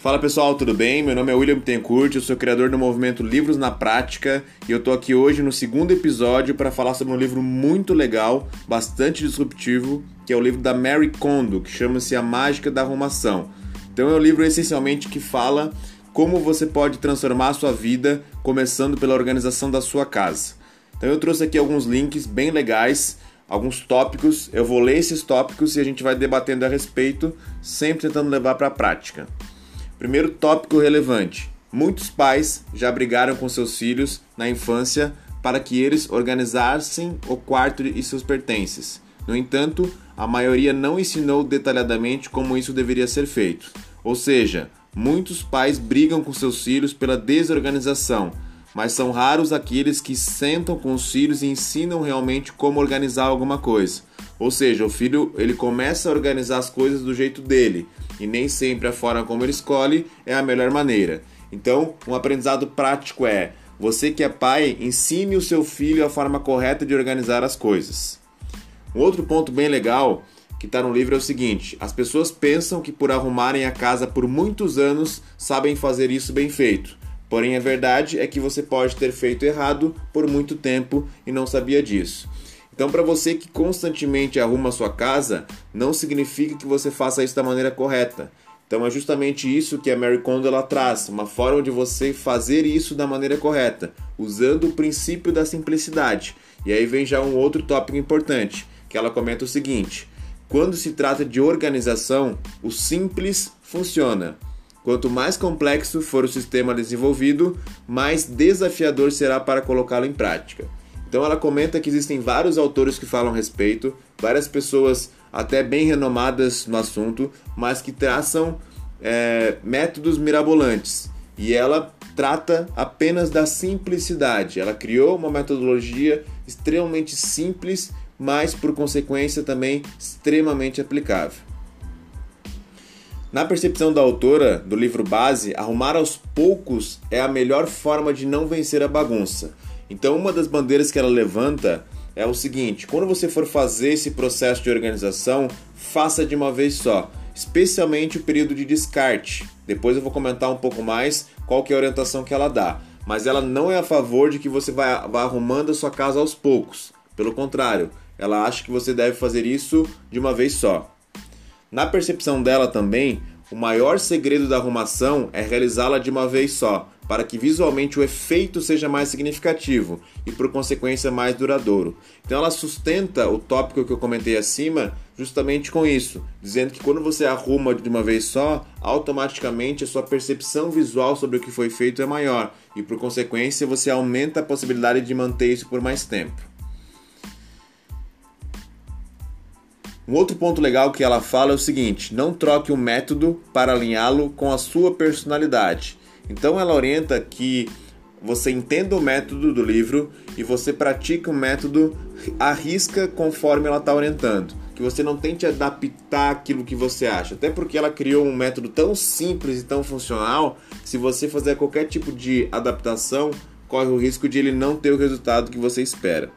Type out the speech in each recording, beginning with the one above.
Fala pessoal, tudo bem? Meu nome é William Tencourt, eu sou criador do movimento Livros na Prática e eu tô aqui hoje no segundo episódio para falar sobre um livro muito legal, bastante disruptivo, que é o livro da Mary Kondo, que chama-se A Mágica da Arrumação. Então é um livro essencialmente que fala como você pode transformar a sua vida começando pela organização da sua casa. Então eu trouxe aqui alguns links bem legais, alguns tópicos, eu vou ler esses tópicos e a gente vai debatendo a respeito, sempre tentando levar para a prática. Primeiro tópico relevante: muitos pais já brigaram com seus filhos na infância para que eles organizassem o quarto e seus pertences. No entanto, a maioria não ensinou detalhadamente como isso deveria ser feito. Ou seja, muitos pais brigam com seus filhos pela desorganização, mas são raros aqueles que sentam com os filhos e ensinam realmente como organizar alguma coisa. Ou seja, o filho ele começa a organizar as coisas do jeito dele, e nem sempre a forma como ele escolhe é a melhor maneira. Então, um aprendizado prático é: você que é pai, ensine o seu filho a forma correta de organizar as coisas. Um outro ponto bem legal que está no livro é o seguinte: as pessoas pensam que por arrumarem a casa por muitos anos sabem fazer isso bem feito. Porém, a verdade é que você pode ter feito errado por muito tempo e não sabia disso. Então, para você que constantemente arruma a sua casa, não significa que você faça isso da maneira correta. Então, é justamente isso que a Mary Kondo ela traz, uma forma de você fazer isso da maneira correta, usando o princípio da simplicidade. E aí vem já um outro tópico importante, que ela comenta o seguinte: quando se trata de organização, o simples funciona. Quanto mais complexo for o sistema desenvolvido, mais desafiador será para colocá-lo em prática. Então ela comenta que existem vários autores que falam a respeito, várias pessoas até bem renomadas no assunto, mas que traçam é, métodos mirabolantes. E ela trata apenas da simplicidade. Ela criou uma metodologia extremamente simples, mas por consequência também extremamente aplicável. Na percepção da autora do livro base, arrumar aos poucos é a melhor forma de não vencer a bagunça. Então, uma das bandeiras que ela levanta é o seguinte: quando você for fazer esse processo de organização, faça de uma vez só, especialmente o período de descarte. Depois eu vou comentar um pouco mais qual que é a orientação que ela dá. Mas ela não é a favor de que você vá, vá arrumando a sua casa aos poucos. Pelo contrário, ela acha que você deve fazer isso de uma vez só. Na percepção dela também, o maior segredo da arrumação é realizá-la de uma vez só, para que visualmente o efeito seja mais significativo e, por consequência, mais duradouro. Então, ela sustenta o tópico que eu comentei acima justamente com isso, dizendo que quando você arruma de uma vez só, automaticamente a sua percepção visual sobre o que foi feito é maior e, por consequência, você aumenta a possibilidade de manter isso por mais tempo. Um outro ponto legal que ela fala é o seguinte: não troque o método para alinhá-lo com a sua personalidade. Então ela orienta que você entenda o método do livro e você pratique o método à risca conforme ela está orientando. Que você não tente adaptar aquilo que você acha. Até porque ela criou um método tão simples e tão funcional se você fazer qualquer tipo de adaptação, corre o risco de ele não ter o resultado que você espera.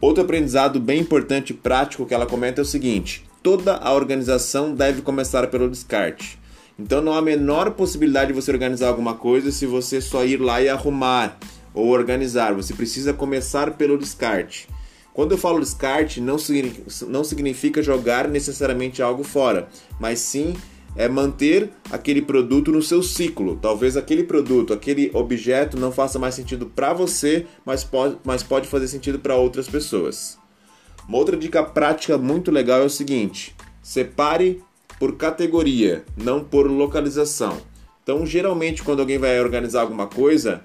Outro aprendizado bem importante e prático que ela comenta é o seguinte: toda a organização deve começar pelo descarte. Então não há a menor possibilidade de você organizar alguma coisa se você só ir lá e arrumar ou organizar. Você precisa começar pelo descarte. Quando eu falo descarte, não significa, não significa jogar necessariamente algo fora, mas sim é manter aquele produto no seu ciclo. Talvez aquele produto, aquele objeto não faça mais sentido para você, mas pode, mas pode fazer sentido para outras pessoas. Uma outra dica prática muito legal é o seguinte: separe por categoria, não por localização. Então, geralmente, quando alguém vai organizar alguma coisa,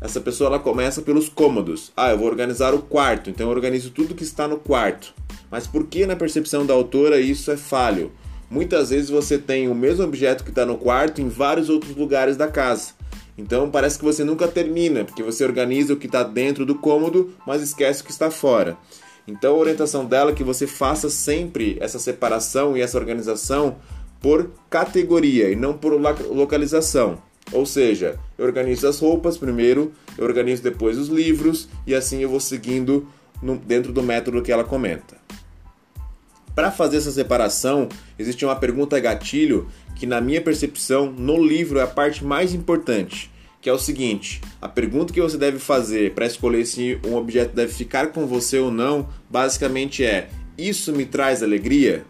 essa pessoa ela começa pelos cômodos. Ah, eu vou organizar o quarto, então eu organizo tudo que está no quarto. Mas por que, na percepção da autora, isso é falho? Muitas vezes você tem o mesmo objeto que está no quarto em vários outros lugares da casa. Então parece que você nunca termina, porque você organiza o que está dentro do cômodo, mas esquece o que está fora. Então a orientação dela é que você faça sempre essa separação e essa organização por categoria e não por localização. Ou seja, eu organizo as roupas primeiro, eu organizo depois os livros e assim eu vou seguindo no, dentro do método que ela comenta. Para fazer essa separação, existe uma pergunta gatilho que, na minha percepção, no livro é a parte mais importante, que é o seguinte: a pergunta que você deve fazer para escolher se um objeto deve ficar com você ou não, basicamente é: isso me traz alegria?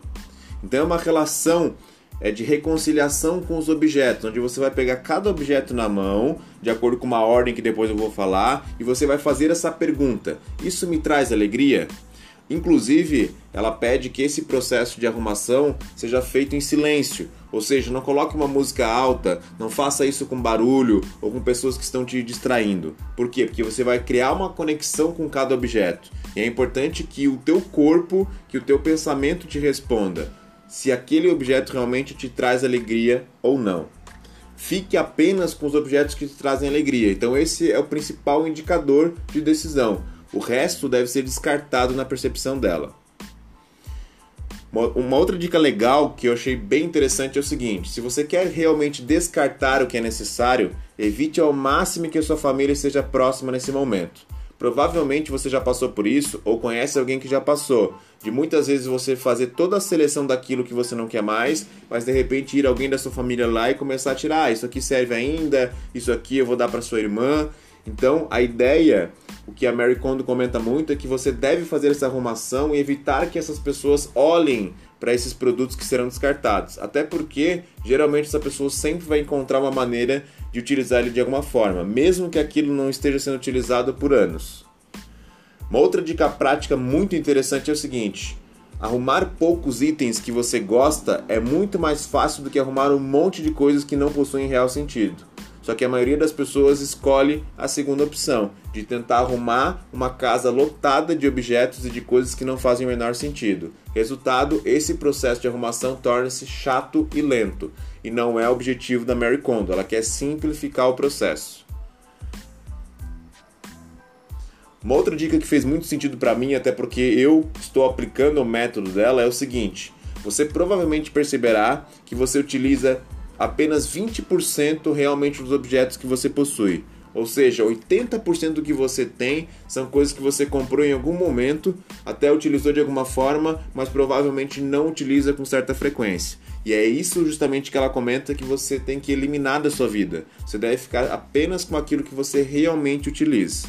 Então é uma relação é de reconciliação com os objetos, onde você vai pegar cada objeto na mão, de acordo com uma ordem que depois eu vou falar, e você vai fazer essa pergunta: Isso me traz alegria? Inclusive, ela pede que esse processo de arrumação seja feito em silêncio, ou seja, não coloque uma música alta, não faça isso com barulho ou com pessoas que estão te distraindo. Por quê? Porque você vai criar uma conexão com cada objeto. E é importante que o teu corpo, que o teu pensamento te responda se aquele objeto realmente te traz alegria ou não. Fique apenas com os objetos que te trazem alegria. Então esse é o principal indicador de decisão. O resto deve ser descartado na percepção dela. Uma outra dica legal que eu achei bem interessante é o seguinte: se você quer realmente descartar o que é necessário, evite ao máximo que a sua família esteja próxima nesse momento. Provavelmente você já passou por isso ou conhece alguém que já passou. De muitas vezes você fazer toda a seleção daquilo que você não quer mais, mas de repente ir alguém da sua família lá e começar a tirar, ah, isso aqui serve ainda, isso aqui eu vou dar para sua irmã. Então, a ideia, o que a Mary Kondo comenta muito, é que você deve fazer essa arrumação e evitar que essas pessoas olhem para esses produtos que serão descartados. Até porque, geralmente, essa pessoa sempre vai encontrar uma maneira de utilizar ele de alguma forma, mesmo que aquilo não esteja sendo utilizado por anos. Uma outra dica prática muito interessante é o seguinte: arrumar poucos itens que você gosta é muito mais fácil do que arrumar um monte de coisas que não possuem real sentido. Só que a maioria das pessoas escolhe a segunda opção, de tentar arrumar uma casa lotada de objetos e de coisas que não fazem o menor sentido. Resultado, esse processo de arrumação torna-se chato e lento, e não é o objetivo da Mary Kondo, ela quer simplificar o processo. Uma outra dica que fez muito sentido para mim, até porque eu estou aplicando o método dela, é o seguinte: você provavelmente perceberá que você utiliza apenas 20% realmente dos objetos que você possui. Ou seja, 80% do que você tem são coisas que você comprou em algum momento, até utilizou de alguma forma, mas provavelmente não utiliza com certa frequência. E é isso justamente que ela comenta que você tem que eliminar da sua vida. Você deve ficar apenas com aquilo que você realmente utiliza.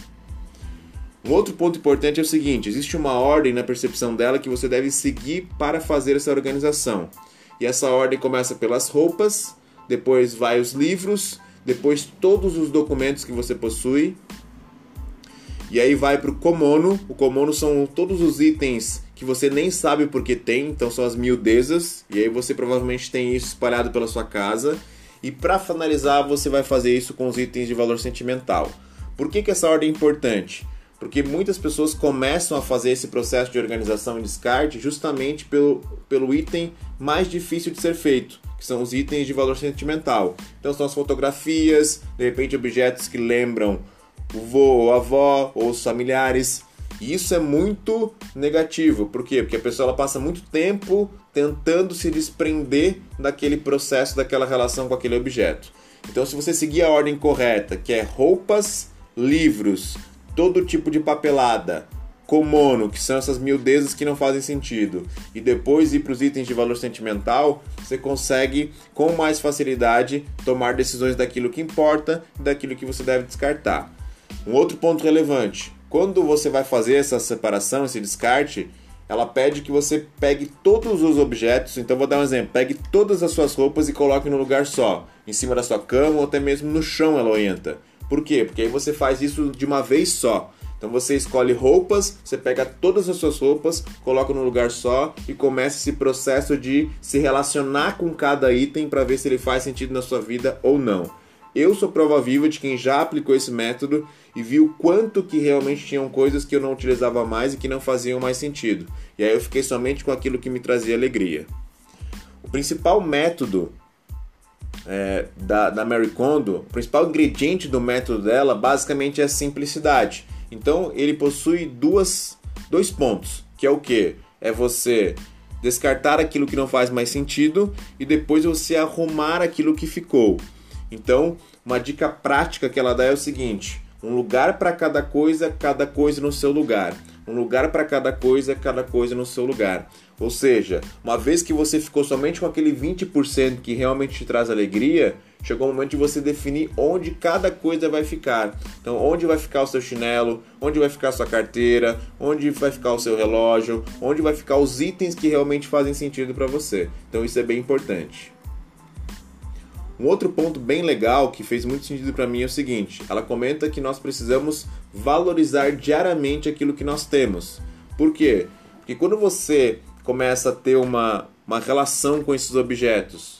Um outro ponto importante é o seguinte: existe uma ordem na percepção dela que você deve seguir para fazer essa organização. E essa ordem começa pelas roupas, depois vai os livros, depois todos os documentos que você possui. E aí vai para o Komono. O Komono são todos os itens que você nem sabe porque tem, então são as miudezas. E aí você provavelmente tem isso espalhado pela sua casa. E para finalizar, você vai fazer isso com os itens de valor sentimental. Por que, que essa ordem é importante? Porque muitas pessoas começam a fazer esse processo de organização e descarte justamente pelo, pelo item mais difícil de ser feito, que são os itens de valor sentimental. Então são as fotografias, de repente objetos que lembram o vô ou a avó ou os familiares. E isso é muito negativo. Por quê? Porque a pessoa ela passa muito tempo tentando se desprender daquele processo, daquela relação com aquele objeto. Então, se você seguir a ordem correta, que é roupas, livros, todo tipo de papelada, Komono, que são essas miudezas que não fazem sentido, e depois ir para os itens de valor sentimental, você consegue com mais facilidade tomar decisões daquilo que importa e daquilo que você deve descartar. Um outro ponto relevante: quando você vai fazer essa separação, esse descarte, ela pede que você pegue todos os objetos. Então, vou dar um exemplo: pegue todas as suas roupas e coloque no lugar só, em cima da sua cama ou até mesmo no chão, ela orienta. Por quê? Porque aí você faz isso de uma vez só. Então você escolhe roupas, você pega todas as suas roupas, coloca no lugar só e começa esse processo de se relacionar com cada item para ver se ele faz sentido na sua vida ou não. Eu sou prova viva de quem já aplicou esse método e viu quanto que realmente tinham coisas que eu não utilizava mais e que não faziam mais sentido. E aí eu fiquei somente com aquilo que me trazia alegria. O principal método é, da, da Mary Kondo, o principal ingrediente do método dela basicamente é a simplicidade. Então ele possui duas, dois pontos, que é o que? É você descartar aquilo que não faz mais sentido e depois você arrumar aquilo que ficou. Então, uma dica prática que ela dá é o seguinte: um lugar para cada coisa, cada coisa no seu lugar. um lugar para cada coisa, cada coisa no seu lugar. Ou seja, uma vez que você ficou somente com aquele 20% que realmente te traz alegria, chegou o momento de você definir onde cada coisa vai ficar. Então, onde vai ficar o seu chinelo, onde vai ficar a sua carteira, onde vai ficar o seu relógio, onde vai ficar os itens que realmente fazem sentido para você. Então, isso é bem importante. Um outro ponto bem legal que fez muito sentido para mim é o seguinte: ela comenta que nós precisamos valorizar diariamente aquilo que nós temos. Por quê? Porque quando você começa a ter uma, uma relação com esses objetos,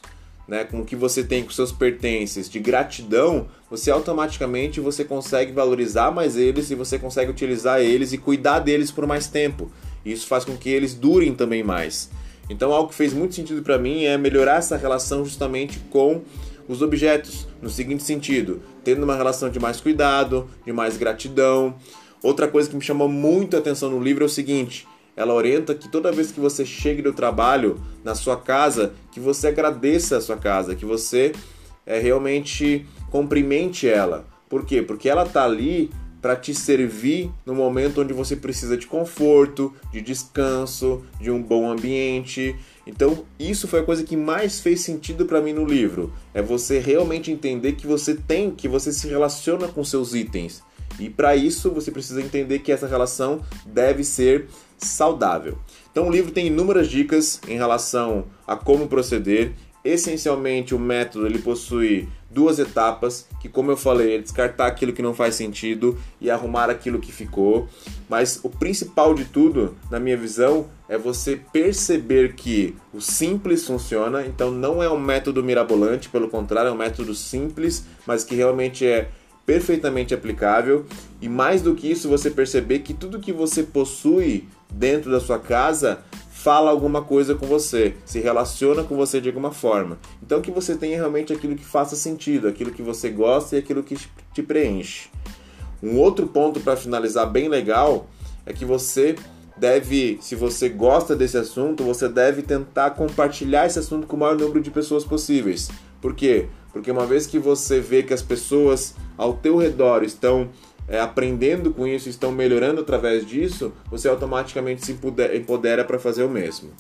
né, com o que você tem com seus pertences, de gratidão, você automaticamente você consegue valorizar mais eles e você consegue utilizar eles e cuidar deles por mais tempo. Isso faz com que eles durem também mais. Então, algo que fez muito sentido para mim é melhorar essa relação justamente com os objetos, no seguinte sentido, tendo uma relação de mais cuidado, de mais gratidão. Outra coisa que me chamou muito a atenção no livro é o seguinte: ela orienta que toda vez que você chegue do trabalho na sua casa, que você agradeça a sua casa, que você é, realmente cumprimente ela. Por quê? Porque ela está ali para te servir no momento onde você precisa de conforto, de descanso, de um bom ambiente. Então, isso foi a coisa que mais fez sentido para mim no livro. É você realmente entender que você tem, que você se relaciona com seus itens. E para isso, você precisa entender que essa relação deve ser saudável. Então, o livro tem inúmeras dicas em relação a como proceder. Essencialmente, o método ele possui duas etapas, que como eu falei, é descartar aquilo que não faz sentido e arrumar aquilo que ficou. Mas o principal de tudo, na minha visão, é você perceber que o simples funciona, então não é um método mirabolante, pelo contrário, é um método simples, mas que realmente é perfeitamente aplicável. E mais do que isso, você perceber que tudo que você possui dentro da sua casa fala alguma coisa com você, se relaciona com você de alguma forma. Então que você tenha realmente aquilo que faça sentido, aquilo que você gosta e aquilo que te preenche. Um outro ponto para finalizar bem legal é que você deve, se você gosta desse assunto, você deve tentar compartilhar esse assunto com o maior número de pessoas possíveis. Por quê? Porque uma vez que você vê que as pessoas ao teu redor estão é, aprendendo com isso, estão melhorando através disso, você automaticamente se empodera para fazer o mesmo.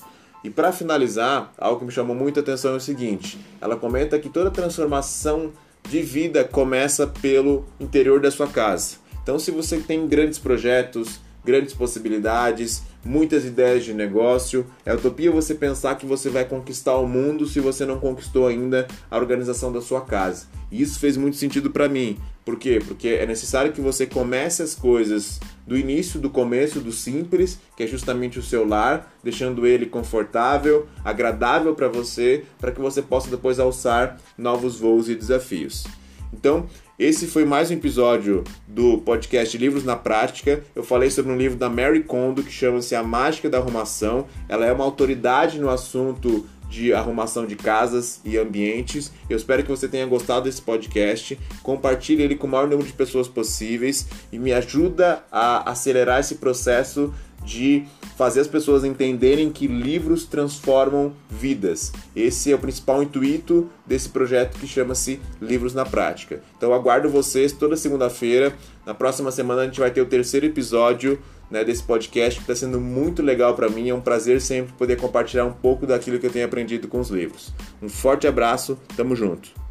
E para finalizar, algo que me chamou muita atenção é o seguinte: ela comenta que toda transformação de vida começa pelo interior da sua casa. Então, se você tem grandes projetos, grandes possibilidades, muitas ideias de negócio. É utopia você pensar que você vai conquistar o mundo se você não conquistou ainda a organização da sua casa. E isso fez muito sentido para mim. Por quê? Porque é necessário que você comece as coisas do início, do começo, do simples, que é justamente o seu lar, deixando ele confortável, agradável para você, para que você possa depois alçar novos voos e desafios. Então, esse foi mais um episódio do podcast Livros na Prática. Eu falei sobre um livro da Mary Kondo que chama-se A Mágica da Arrumação. Ela é uma autoridade no assunto de arrumação de casas e ambientes. Eu espero que você tenha gostado desse podcast. Compartilhe ele com o maior número de pessoas possíveis e me ajuda a acelerar esse processo de fazer as pessoas entenderem que livros transformam vidas. Esse é o principal intuito desse projeto que chama-se Livros na Prática. Então aguardo vocês toda segunda-feira. Na próxima semana a gente vai ter o terceiro episódio né, desse podcast que está sendo muito legal para mim. É um prazer sempre poder compartilhar um pouco daquilo que eu tenho aprendido com os livros. Um forte abraço, tamo junto.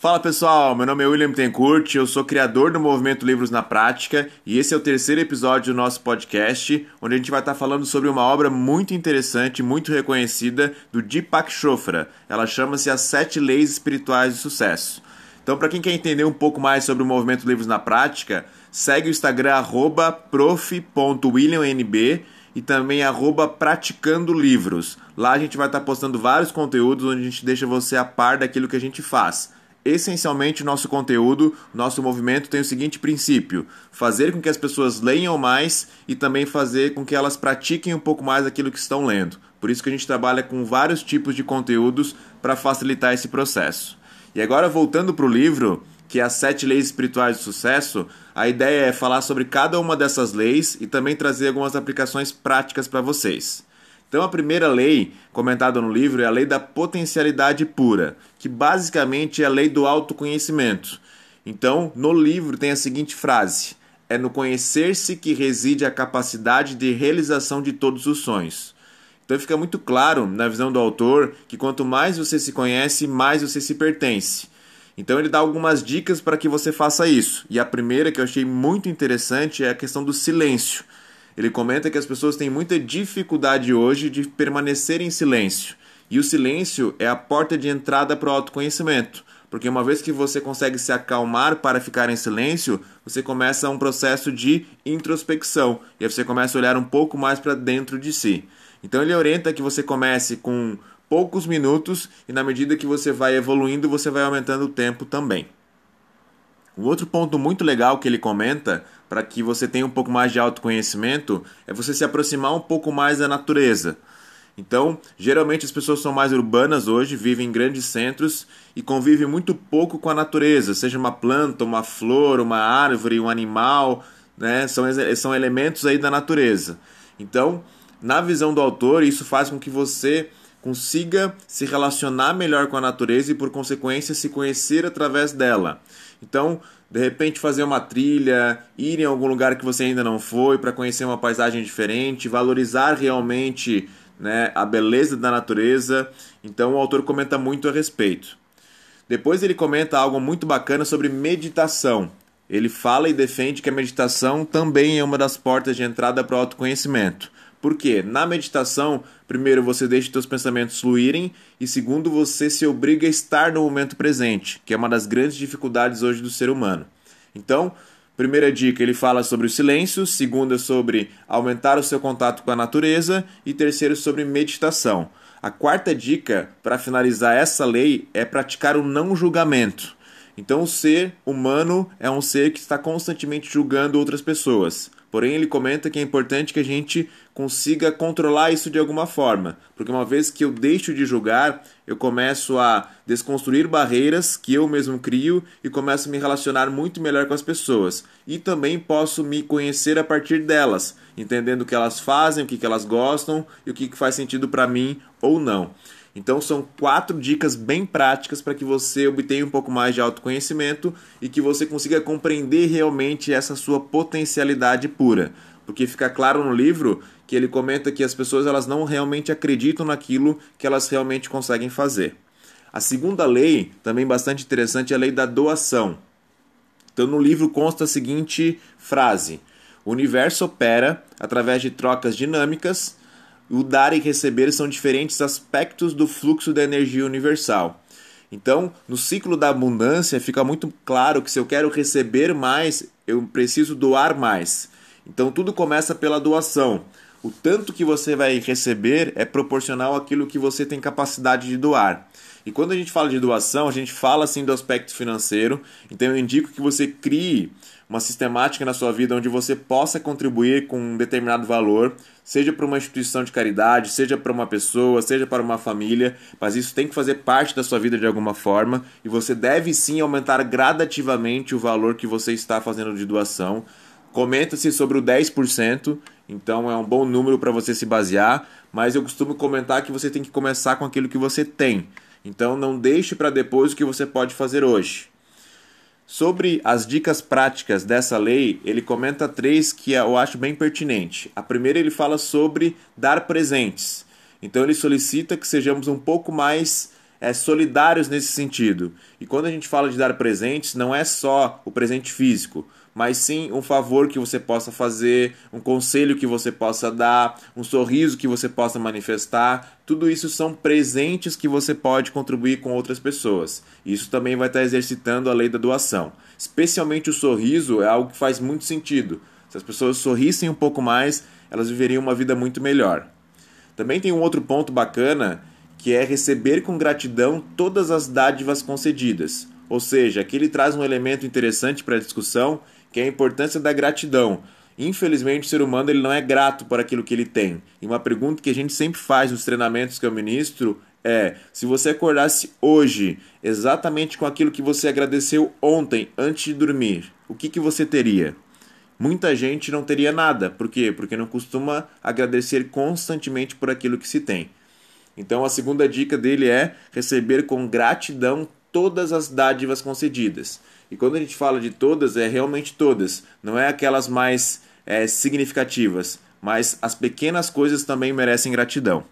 Fala pessoal, meu nome é William Tencourt, eu sou criador do movimento Livros na Prática e esse é o terceiro episódio do nosso podcast, onde a gente vai estar falando sobre uma obra muito interessante, muito reconhecida do Deepak Chopra. Ela chama-se As Sete Leis Espirituais do Sucesso. Então, para quem quer entender um pouco mais sobre o movimento Livros na Prática, segue o Instagram prof.williamnb e também arroba praticando livros. Lá a gente vai estar postando vários conteúdos onde a gente deixa você a par daquilo que a gente faz. Essencialmente, nosso conteúdo, nosso movimento tem o seguinte princípio: fazer com que as pessoas leiam mais e também fazer com que elas pratiquem um pouco mais aquilo que estão lendo. Por isso que a gente trabalha com vários tipos de conteúdos para facilitar esse processo. E agora, voltando para o livro, que é As Sete Leis Espirituais do Sucesso, a ideia é falar sobre cada uma dessas leis e também trazer algumas aplicações práticas para vocês. Então, a primeira lei comentada no livro é a lei da potencialidade pura, que basicamente é a lei do autoconhecimento. Então, no livro tem a seguinte frase: É no conhecer-se que reside a capacidade de realização de todos os sonhos. Então fica muito claro na visão do autor que quanto mais você se conhece, mais você se pertence. Então ele dá algumas dicas para que você faça isso. E a primeira que eu achei muito interessante é a questão do silêncio. Ele comenta que as pessoas têm muita dificuldade hoje de permanecer em silêncio. E o silêncio é a porta de entrada para o autoconhecimento. Porque uma vez que você consegue se acalmar para ficar em silêncio, você começa um processo de introspecção. E aí você começa a olhar um pouco mais para dentro de si. Então ele orienta que você comece com poucos minutos e na medida que você vai evoluindo, você vai aumentando o tempo também. Um outro ponto muito legal que ele comenta para que você tenha um pouco mais de autoconhecimento é você se aproximar um pouco mais da natureza. Então, geralmente as pessoas são mais urbanas hoje, vivem em grandes centros e convivem muito pouco com a natureza, seja uma planta, uma flor, uma árvore, um animal, né? São, são elementos aí da natureza. Então, na visão do autor, isso faz com que você consiga se relacionar melhor com a natureza e, por consequência, se conhecer através dela. Então, de repente, fazer uma trilha, ir em algum lugar que você ainda não foi para conhecer uma paisagem diferente, valorizar realmente né, a beleza da natureza. Então, o autor comenta muito a respeito. Depois, ele comenta algo muito bacana sobre meditação. Ele fala e defende que a meditação também é uma das portas de entrada para o autoconhecimento. Porque na meditação, primeiro você deixa seus pensamentos fluírem e segundo você se obriga a estar no momento presente, que é uma das grandes dificuldades hoje do ser humano. Então, primeira dica, ele fala sobre o silêncio, segunda sobre aumentar o seu contato com a natureza e terceiro sobre meditação. A quarta dica para finalizar essa lei é praticar o não julgamento. Então, o ser humano é um ser que está constantemente julgando outras pessoas. Porém, ele comenta que é importante que a gente consiga controlar isso de alguma forma, porque uma vez que eu deixo de julgar, eu começo a desconstruir barreiras que eu mesmo crio e começo a me relacionar muito melhor com as pessoas. E também posso me conhecer a partir delas, entendendo o que elas fazem, o que elas gostam e o que faz sentido para mim ou não. Então são quatro dicas bem práticas para que você obtenha um pouco mais de autoconhecimento e que você consiga compreender realmente essa sua potencialidade pura. Porque fica claro no livro que ele comenta que as pessoas elas não realmente acreditam naquilo que elas realmente conseguem fazer. A segunda lei, também bastante interessante, é a lei da doação. Então no livro consta a seguinte frase: O universo opera através de trocas dinâmicas o dar e receber são diferentes aspectos do fluxo da energia universal. Então, no ciclo da abundância, fica muito claro que se eu quero receber mais, eu preciso doar mais. Então, tudo começa pela doação. O tanto que você vai receber é proporcional àquilo que você tem capacidade de doar. E quando a gente fala de doação, a gente fala assim do aspecto financeiro. Então, eu indico que você crie uma sistemática na sua vida onde você possa contribuir com um determinado valor, seja para uma instituição de caridade, seja para uma pessoa, seja para uma família, mas isso tem que fazer parte da sua vida de alguma forma e você deve sim aumentar gradativamente o valor que você está fazendo de doação. Comenta-se sobre o 10%, então é um bom número para você se basear, mas eu costumo comentar que você tem que começar com aquilo que você tem. Então não deixe para depois o que você pode fazer hoje. Sobre as dicas práticas dessa lei, ele comenta três que eu acho bem pertinente. A primeira ele fala sobre dar presentes. Então ele solicita que sejamos um pouco mais é, solidários nesse sentido. E quando a gente fala de dar presentes, não é só o presente físico, mas sim um favor que você possa fazer, um conselho que você possa dar, um sorriso que você possa manifestar. Tudo isso são presentes que você pode contribuir com outras pessoas. Isso também vai estar exercitando a lei da doação. Especialmente o sorriso é algo que faz muito sentido. Se as pessoas sorrissem um pouco mais, elas viveriam uma vida muito melhor. Também tem um outro ponto bacana que é receber com gratidão todas as dádivas concedidas. Ou seja, aqui ele traz um elemento interessante para a discussão que é a importância da gratidão. Infelizmente, o ser humano ele não é grato por aquilo que ele tem. E uma pergunta que a gente sempre faz nos treinamentos que eu ministro é: se você acordasse hoje exatamente com aquilo que você agradeceu ontem antes de dormir, o que, que você teria? Muita gente não teria nada. Por quê? Porque não costuma agradecer constantemente por aquilo que se tem. Então, a segunda dica dele é receber com gratidão todas as dádivas concedidas. E quando a gente fala de todas, é realmente todas, não é aquelas mais é, significativas, mas as pequenas coisas também merecem gratidão.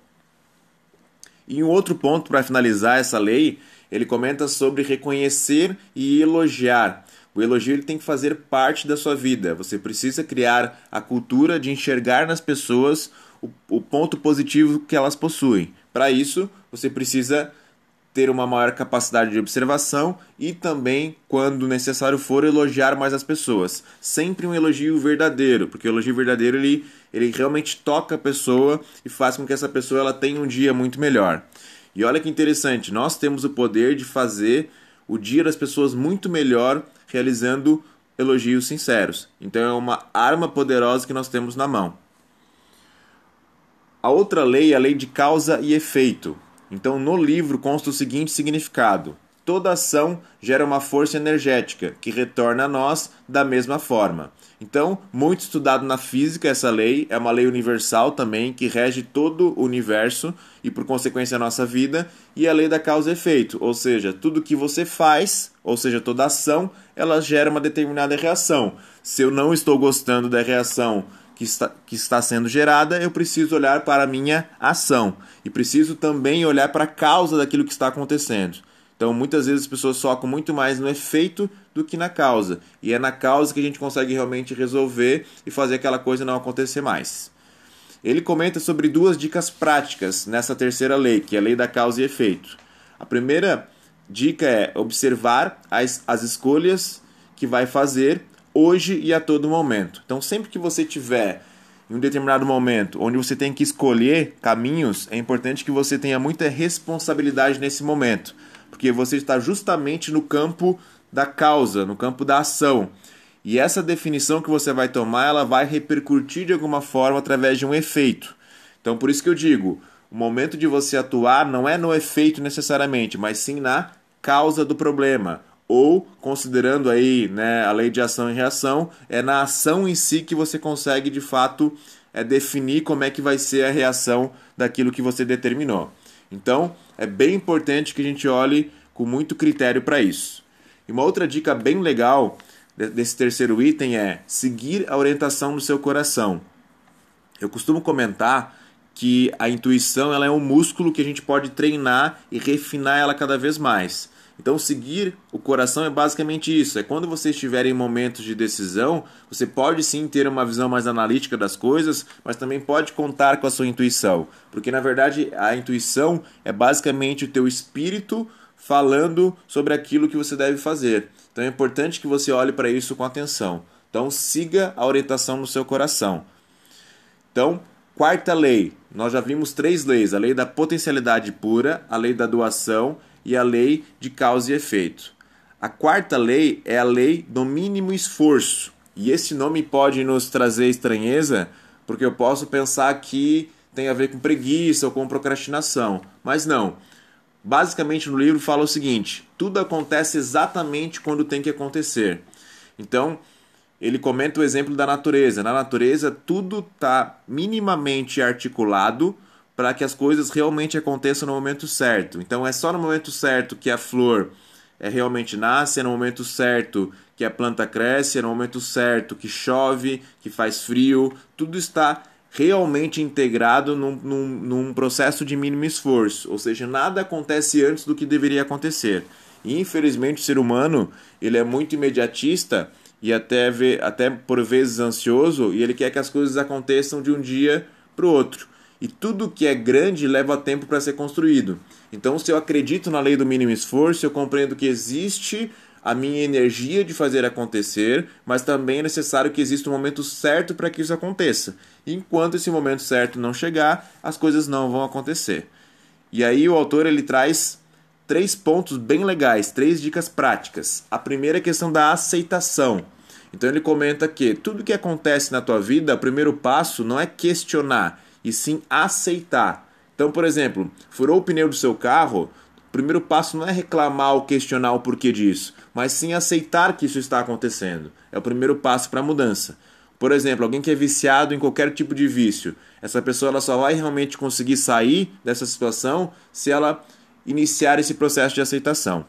E um outro ponto para finalizar essa lei, ele comenta sobre reconhecer e elogiar. O elogio ele tem que fazer parte da sua vida. Você precisa criar a cultura de enxergar nas pessoas o, o ponto positivo que elas possuem. Para isso, você precisa ter uma maior capacidade de observação e também, quando necessário for, elogiar mais as pessoas. Sempre um elogio verdadeiro, porque o elogio verdadeiro ele, ele realmente toca a pessoa e faz com que essa pessoa ela tenha um dia muito melhor. E olha que interessante, nós temos o poder de fazer o dia das pessoas muito melhor realizando elogios sinceros. Então é uma arma poderosa que nós temos na mão. A outra lei é a lei de causa e efeito. Então, no livro consta o seguinte significado: toda ação gera uma força energética que retorna a nós da mesma forma. Então, muito estudado na física essa lei, é uma lei universal também que rege todo o universo e por consequência a nossa vida, e a lei da causa e efeito, ou seja, tudo que você faz, ou seja, toda ação, ela gera uma determinada reação. Se eu não estou gostando da reação que está, que está sendo gerada, eu preciso olhar para a minha ação e preciso também olhar para a causa daquilo que está acontecendo. Então, muitas vezes as pessoas focam muito mais no efeito do que na causa, e é na causa que a gente consegue realmente resolver e fazer aquela coisa não acontecer mais. Ele comenta sobre duas dicas práticas nessa terceira lei, que é a lei da causa e efeito. A primeira dica é observar as, as escolhas que vai fazer hoje e a todo momento. Então, sempre que você tiver em um determinado momento onde você tem que escolher caminhos, é importante que você tenha muita responsabilidade nesse momento, porque você está justamente no campo da causa, no campo da ação. E essa definição que você vai tomar, ela vai repercutir de alguma forma através de um efeito. Então, por isso que eu digo, o momento de você atuar não é no efeito necessariamente, mas sim na causa do problema ou considerando aí né, a lei de ação e reação, é na ação em si que você consegue de fato é, definir como é que vai ser a reação daquilo que você determinou. Então é bem importante que a gente olhe com muito critério para isso. E uma outra dica bem legal desse terceiro item é seguir a orientação do seu coração. Eu costumo comentar que a intuição ela é um músculo que a gente pode treinar e refinar ela cada vez mais. Então, seguir o coração é basicamente isso. É quando você estiver em momentos de decisão, você pode sim ter uma visão mais analítica das coisas, mas também pode contar com a sua intuição. Porque, na verdade, a intuição é basicamente o teu espírito falando sobre aquilo que você deve fazer. Então, é importante que você olhe para isso com atenção. Então, siga a orientação no seu coração. Então, quarta lei. Nós já vimos três leis: a lei da potencialidade pura, a lei da doação e a lei de causa e efeito. A quarta lei é a lei do mínimo esforço. E esse nome pode nos trazer estranheza, porque eu posso pensar que tem a ver com preguiça ou com procrastinação. Mas não. Basicamente no livro fala o seguinte: tudo acontece exatamente quando tem que acontecer. Então, ele comenta o exemplo da natureza. Na natureza, tudo está minimamente articulado para que as coisas realmente aconteçam no momento certo. Então é só no momento certo que a flor é, realmente nasce, é no momento certo que a planta cresce, é no momento certo que chove, que faz frio, tudo está realmente integrado num, num, num processo de mínimo esforço, ou seja, nada acontece antes do que deveria acontecer. E infelizmente o ser humano ele é muito imediatista e até, até por vezes ansioso e ele quer que as coisas aconteçam de um dia para o outro. E tudo que é grande leva tempo para ser construído. Então, se eu acredito na lei do mínimo esforço, eu compreendo que existe a minha energia de fazer acontecer, mas também é necessário que exista um momento certo para que isso aconteça. Enquanto esse momento certo não chegar, as coisas não vão acontecer. E aí o autor ele traz três pontos bem legais, três dicas práticas. A primeira é a questão da aceitação. Então ele comenta que tudo que acontece na tua vida, o primeiro passo não é questionar, e sim aceitar. Então, por exemplo, furou o pneu do seu carro, o primeiro passo não é reclamar ou questionar o porquê disso, mas sim aceitar que isso está acontecendo. É o primeiro passo para a mudança. Por exemplo, alguém que é viciado em qualquer tipo de vício, essa pessoa ela só vai realmente conseguir sair dessa situação se ela iniciar esse processo de aceitação.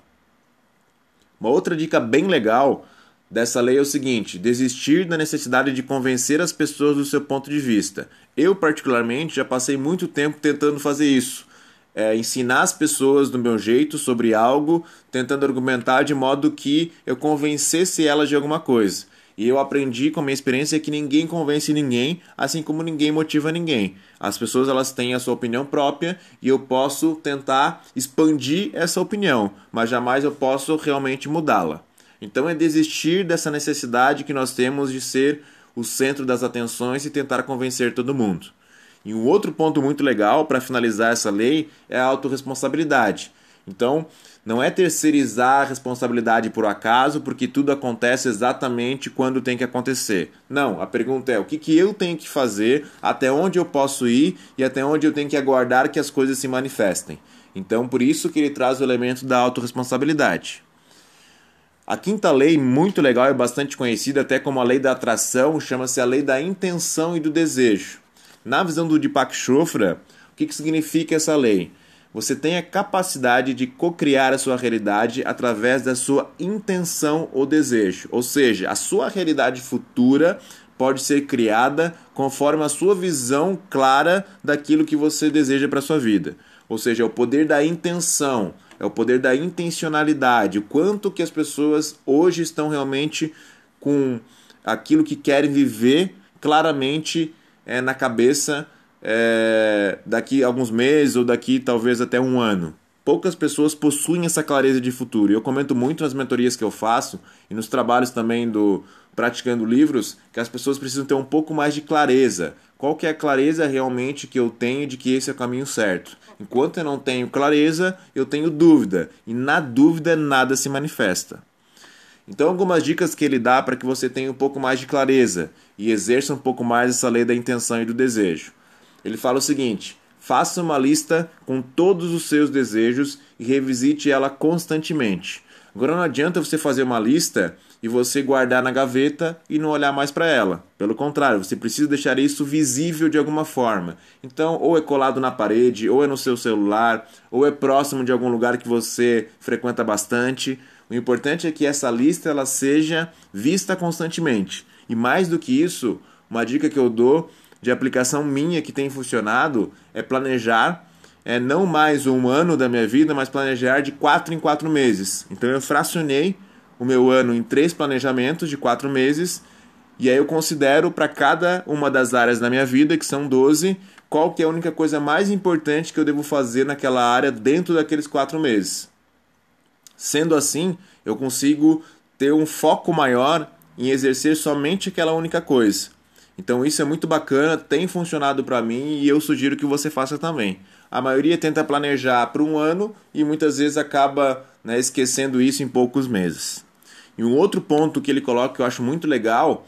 Uma outra dica bem legal dessa lei é o seguinte: desistir da necessidade de convencer as pessoas do seu ponto de vista. Eu, particularmente, já passei muito tempo tentando fazer isso. É, ensinar as pessoas do meu jeito sobre algo, tentando argumentar de modo que eu convencesse elas de alguma coisa. E eu aprendi com a minha experiência que ninguém convence ninguém, assim como ninguém motiva ninguém. As pessoas elas têm a sua opinião própria e eu posso tentar expandir essa opinião, mas jamais eu posso realmente mudá-la. Então é desistir dessa necessidade que nós temos de ser o centro das atenções e tentar convencer todo mundo. E um outro ponto muito legal para finalizar essa lei é a autorresponsabilidade. Então, não é terceirizar a responsabilidade por acaso, porque tudo acontece exatamente quando tem que acontecer. Não, a pergunta é o que, que eu tenho que fazer, até onde eu posso ir e até onde eu tenho que aguardar que as coisas se manifestem. Então, por isso que ele traz o elemento da autorresponsabilidade. A quinta lei, muito legal e bastante conhecida até como a lei da atração, chama-se a lei da intenção e do desejo. Na visão do Deepak Chopra, o que, que significa essa lei? Você tem a capacidade de co-criar a sua realidade através da sua intenção ou desejo. Ou seja, a sua realidade futura pode ser criada conforme a sua visão clara daquilo que você deseja para sua vida. Ou seja, é o poder da intenção é o poder da intencionalidade, o quanto que as pessoas hoje estão realmente com aquilo que querem viver claramente é, na cabeça é, daqui alguns meses ou daqui talvez até um ano. Poucas pessoas possuem essa clareza de futuro. Eu comento muito nas mentorias que eu faço e nos trabalhos também do praticando livros que as pessoas precisam ter um pouco mais de clareza. Qual que é a clareza realmente que eu tenho de que esse é o caminho certo? Enquanto eu não tenho clareza, eu tenho dúvida, e na dúvida nada se manifesta. Então, algumas dicas que ele dá para que você tenha um pouco mais de clareza e exerça um pouco mais essa lei da intenção e do desejo. Ele fala o seguinte: faça uma lista com todos os seus desejos e revisite ela constantemente. Agora não adianta você fazer uma lista e você guardar na gaveta e não olhar mais para ela. Pelo contrário, você precisa deixar isso visível de alguma forma. Então, ou é colado na parede, ou é no seu celular, ou é próximo de algum lugar que você frequenta bastante. O importante é que essa lista ela seja vista constantemente. E mais do que isso, uma dica que eu dou de aplicação minha que tem funcionado é planejar é não mais um ano da minha vida, mas planejar de quatro em quatro meses. Então eu fracionei o meu ano em três planejamentos de quatro meses. E aí eu considero para cada uma das áreas da minha vida, que são 12, qual que é a única coisa mais importante que eu devo fazer naquela área dentro daqueles quatro meses. Sendo assim, eu consigo ter um foco maior em exercer somente aquela única coisa. Então isso é muito bacana, tem funcionado para mim e eu sugiro que você faça também. A maioria tenta planejar para um ano e muitas vezes acaba né, esquecendo isso em poucos meses. E um outro ponto que ele coloca que eu acho muito legal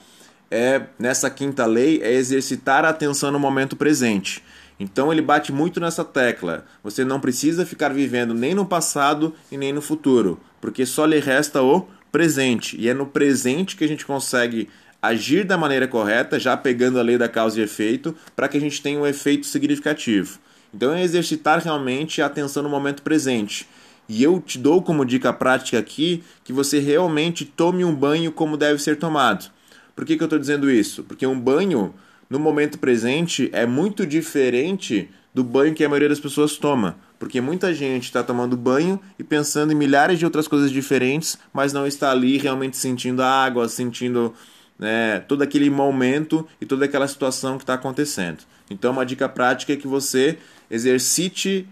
é nessa quinta lei é exercitar a atenção no momento presente. Então ele bate muito nessa tecla. Você não precisa ficar vivendo nem no passado e nem no futuro, porque só lhe resta o presente. E é no presente que a gente consegue agir da maneira correta, já pegando a lei da causa e efeito, para que a gente tenha um efeito significativo. Então é exercitar realmente a atenção no momento presente. E eu te dou como dica prática aqui que você realmente tome um banho como deve ser tomado. Por que, que eu estou dizendo isso? Porque um banho, no momento presente, é muito diferente do banho que a maioria das pessoas toma. Porque muita gente está tomando banho e pensando em milhares de outras coisas diferentes, mas não está ali realmente sentindo a água, sentindo né, todo aquele momento e toda aquela situação que está acontecendo. Então, uma dica prática é que você exercite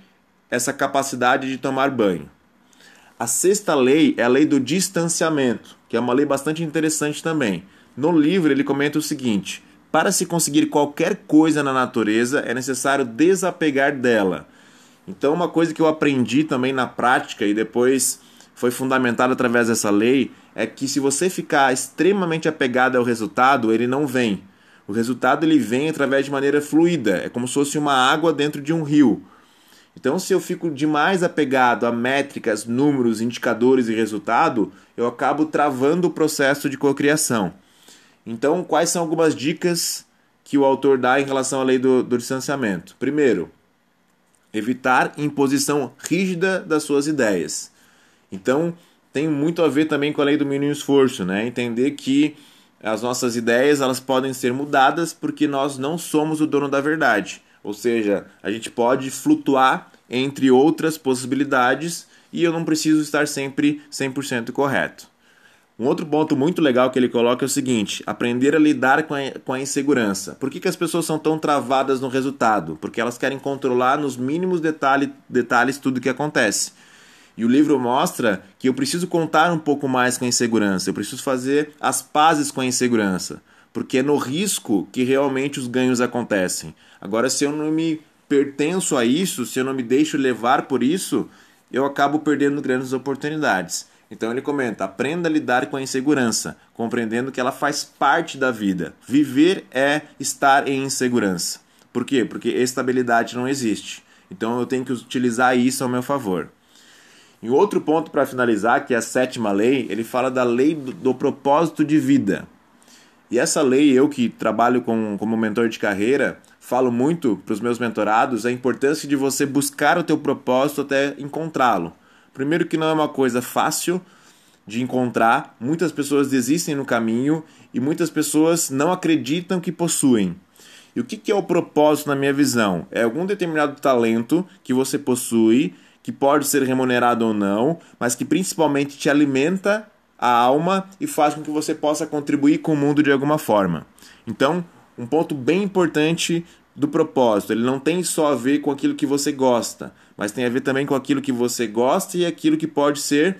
essa capacidade de tomar banho. A sexta lei é a lei do distanciamento, que é uma lei bastante interessante também. No livro ele comenta o seguinte: para se conseguir qualquer coisa na natureza é necessário desapegar dela. Então, uma coisa que eu aprendi também na prática e depois foi fundamentada através dessa lei é que se você ficar extremamente apegado ao resultado, ele não vem. O resultado ele vem através de maneira fluida, é como se fosse uma água dentro de um rio. Então, se eu fico demais apegado a métricas, números, indicadores e resultado, eu acabo travando o processo de cocriação. Então, quais são algumas dicas que o autor dá em relação à lei do, do distanciamento? Primeiro, evitar imposição rígida das suas ideias. Então, tem muito a ver também com a lei do mínimo esforço, né? Entender que as nossas ideias elas podem ser mudadas porque nós não somos o dono da verdade. Ou seja, a gente pode flutuar entre outras possibilidades e eu não preciso estar sempre 100% correto. Um outro ponto muito legal que ele coloca é o seguinte: aprender a lidar com a, com a insegurança. Por que, que as pessoas são tão travadas no resultado? Porque elas querem controlar nos mínimos detalhe, detalhes tudo que acontece. E o livro mostra que eu preciso contar um pouco mais com a insegurança, eu preciso fazer as pazes com a insegurança, porque é no risco que realmente os ganhos acontecem. Agora, se eu não me pertenço a isso, se eu não me deixo levar por isso, eu acabo perdendo grandes oportunidades. Então ele comenta: aprenda a lidar com a insegurança, compreendendo que ela faz parte da vida. Viver é estar em insegurança. Por quê? Porque estabilidade não existe. Então eu tenho que utilizar isso ao meu favor. E outro ponto para finalizar, que é a sétima lei, ele fala da lei do, do, propósito de vida. E essa lei, eu que trabalho com, como mentor de carreira, falo muito para os meus mentorados a importância de você buscar o teu propósito até encontrá-lo. Primeiro que não é uma coisa fácil de encontrar, muitas pessoas desistem no caminho e muitas pessoas não acreditam que possuem. E o que, que é o propósito na minha visão? É algum determinado talento que você possui que pode ser remunerado ou não, mas que principalmente te alimenta a alma e faz com que você possa contribuir com o mundo de alguma forma. Então, um ponto bem importante do propósito, ele não tem só a ver com aquilo que você gosta, mas tem a ver também com aquilo que você gosta e aquilo que pode ser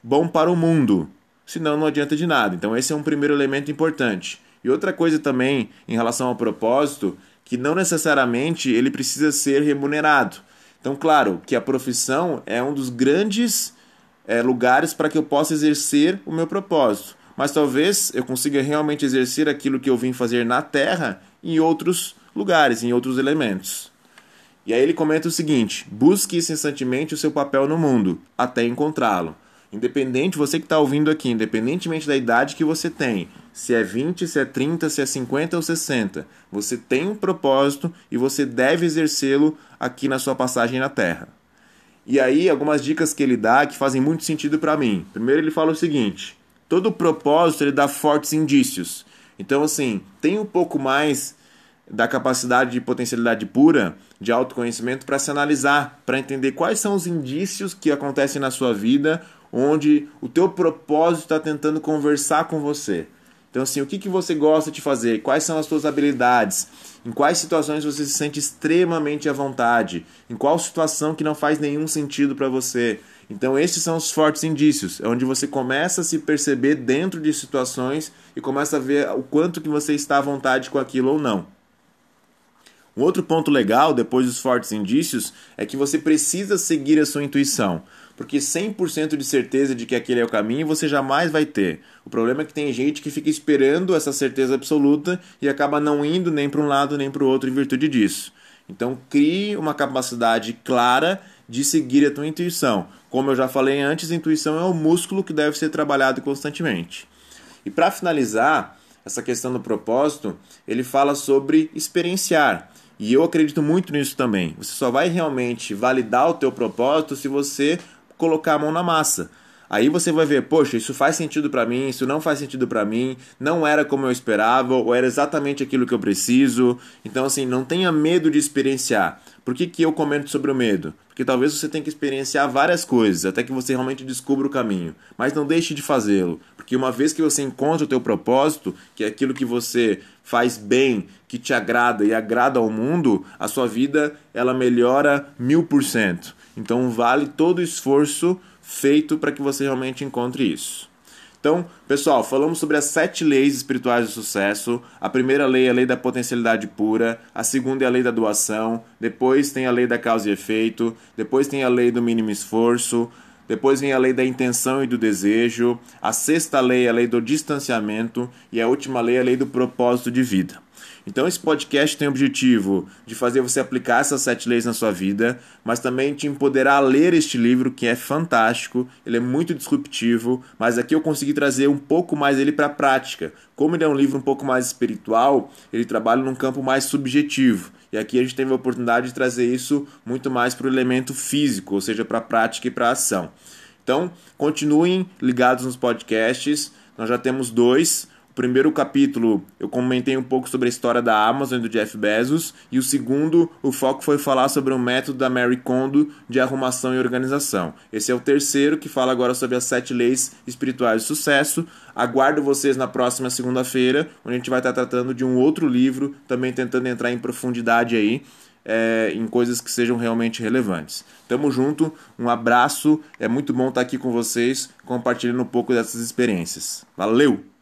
bom para o mundo. Senão não adianta de nada. Então esse é um primeiro elemento importante. E outra coisa também em relação ao propósito, que não necessariamente ele precisa ser remunerado. Então, claro que a profissão é um dos grandes é, lugares para que eu possa exercer o meu propósito. Mas talvez eu consiga realmente exercer aquilo que eu vim fazer na Terra em outros lugares, em outros elementos. E aí ele comenta o seguinte: busque incessantemente o seu papel no mundo, até encontrá-lo. Independente, você que está ouvindo aqui, independentemente da idade que você tem, se é 20, se é 30, se é 50 ou 60, você tem um propósito e você deve exercê-lo aqui na sua passagem na Terra. E aí, algumas dicas que ele dá que fazem muito sentido para mim. Primeiro, ele fala o seguinte: todo propósito ele dá fortes indícios. Então, assim, tem um pouco mais da capacidade de potencialidade pura, de autoconhecimento, para se analisar, para entender quais são os indícios que acontecem na sua vida onde o teu propósito está tentando conversar com você. Então, assim, o que, que você gosta de fazer? Quais são as suas habilidades? Em quais situações você se sente extremamente à vontade? Em qual situação que não faz nenhum sentido para você? Então, esses são os fortes indícios, é onde você começa a se perceber dentro de situações e começa a ver o quanto que você está à vontade com aquilo ou não. Um outro ponto legal, depois dos fortes indícios, é que você precisa seguir a sua intuição porque 100% de certeza de que aquele é o caminho você jamais vai ter. O problema é que tem gente que fica esperando essa certeza absoluta e acaba não indo nem para um lado nem para o outro em virtude disso. Então, crie uma capacidade clara de seguir a tua intuição. Como eu já falei antes, a intuição é o músculo que deve ser trabalhado constantemente. E para finalizar essa questão do propósito, ele fala sobre experienciar. E eu acredito muito nisso também. Você só vai realmente validar o teu propósito se você colocar a mão na massa. Aí você vai ver, poxa, isso faz sentido para mim, isso não faz sentido para mim, não era como eu esperava, ou era exatamente aquilo que eu preciso. Então, assim, não tenha medo de experienciar. Por que, que eu comento sobre o medo? Porque talvez você tenha que experienciar várias coisas até que você realmente descubra o caminho. Mas não deixe de fazê-lo. Porque uma vez que você encontra o teu propósito, que é aquilo que você faz bem, que te agrada e agrada ao mundo, a sua vida ela melhora mil por cento. Então vale todo o esforço feito para que você realmente encontre isso. Então, pessoal, falamos sobre as sete leis espirituais do sucesso. A primeira lei é a lei da potencialidade pura, a segunda é a lei da doação, depois tem a lei da causa e efeito, depois tem a lei do mínimo esforço, depois vem a lei da intenção e do desejo, a sexta lei é a lei do distanciamento e a última lei é a lei do propósito de vida. Então esse podcast tem o objetivo de fazer você aplicar essas sete leis na sua vida, mas também te empoderar a ler este livro que é fantástico, ele é muito disruptivo, mas aqui eu consegui trazer um pouco mais ele para a prática. Como ele é um livro um pouco mais espiritual, ele trabalha num campo mais subjetivo. E aqui a gente teve a oportunidade de trazer isso muito mais para o elemento físico, ou seja, para a prática e para a ação. Então, continuem ligados nos podcasts. Nós já temos dois. Primeiro capítulo eu comentei um pouco sobre a história da Amazon e do Jeff Bezos, e o segundo, o foco foi falar sobre o método da Mary Kondo de arrumação e organização. Esse é o terceiro que fala agora sobre as sete leis espirituais de sucesso. Aguardo vocês na próxima segunda-feira, onde a gente vai estar tratando de um outro livro, também tentando entrar em profundidade aí. É, em coisas que sejam realmente relevantes. Tamo junto, um abraço, é muito bom estar aqui com vocês, compartilhando um pouco dessas experiências. Valeu!